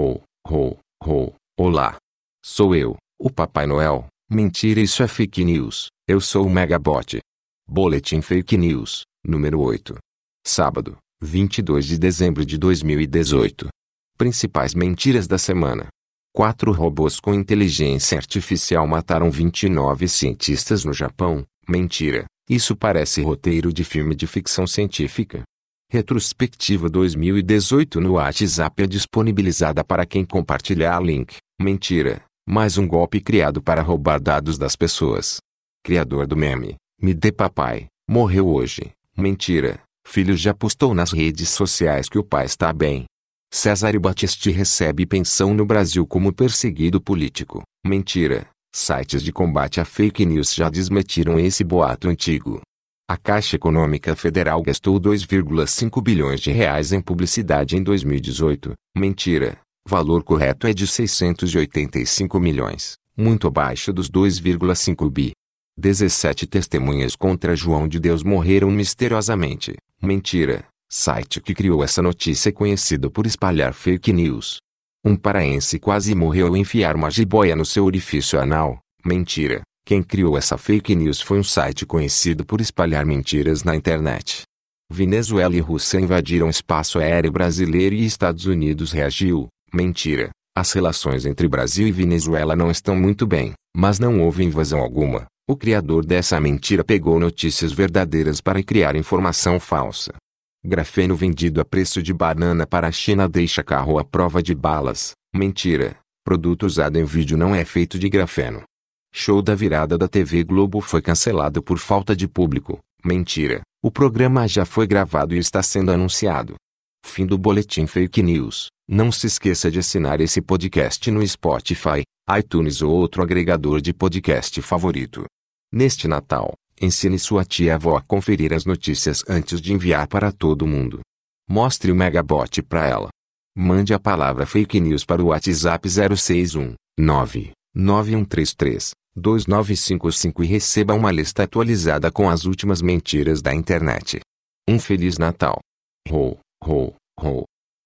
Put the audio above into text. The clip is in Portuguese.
Ho, ho, ho, olá. Sou eu, o Papai Noel. Mentira, isso é fake news. Eu sou o Megabot. Boletim Fake News, número 8. Sábado, 22 de dezembro de 2018. Principais mentiras da semana. Quatro robôs com inteligência artificial mataram 29 cientistas no Japão. Mentira. Isso parece roteiro de filme de ficção científica. Retrospectiva 2018 no WhatsApp é disponibilizada para quem compartilhar link. Mentira. Mais um golpe criado para roubar dados das pessoas. Criador do meme, me dê papai, morreu hoje. Mentira. Filho já postou nas redes sociais que o pai está bem. César Battisti recebe pensão no Brasil como perseguido político. Mentira. Sites de combate a fake news já desmentiram esse boato antigo. A Caixa Econômica Federal gastou 2,5 bilhões de reais em publicidade em 2018. Mentira. Valor correto é de 685 milhões, muito abaixo dos 2,5 bi. 17 testemunhas contra João de Deus morreram misteriosamente. Mentira. Site que criou essa notícia é conhecido por espalhar fake news. Um paraense quase morreu ao enfiar uma jiboia no seu orifício anal. Mentira. Quem criou essa fake news foi um site conhecido por espalhar mentiras na internet. Venezuela e Rússia invadiram espaço aéreo brasileiro e Estados Unidos reagiu. Mentira. As relações entre Brasil e Venezuela não estão muito bem, mas não houve invasão alguma. O criador dessa mentira pegou notícias verdadeiras para criar informação falsa. Grafeno vendido a preço de banana para a China deixa carro à prova de balas. Mentira. Produto usado em vídeo não é feito de grafeno. Show da virada da TV Globo foi cancelado por falta de público. Mentira. O programa já foi gravado e está sendo anunciado. Fim do Boletim Fake News. Não se esqueça de assinar esse podcast no Spotify, iTunes ou outro agregador de podcast favorito. Neste Natal, ensine sua tia-avó a conferir as notícias antes de enviar para todo mundo. Mostre o Megabot para ela. Mande a palavra fake news para o WhatsApp 061 9 9133 2955 e receba uma lista atualizada com as últimas mentiras da internet. Um Feliz Natal. Ho, ho, ho.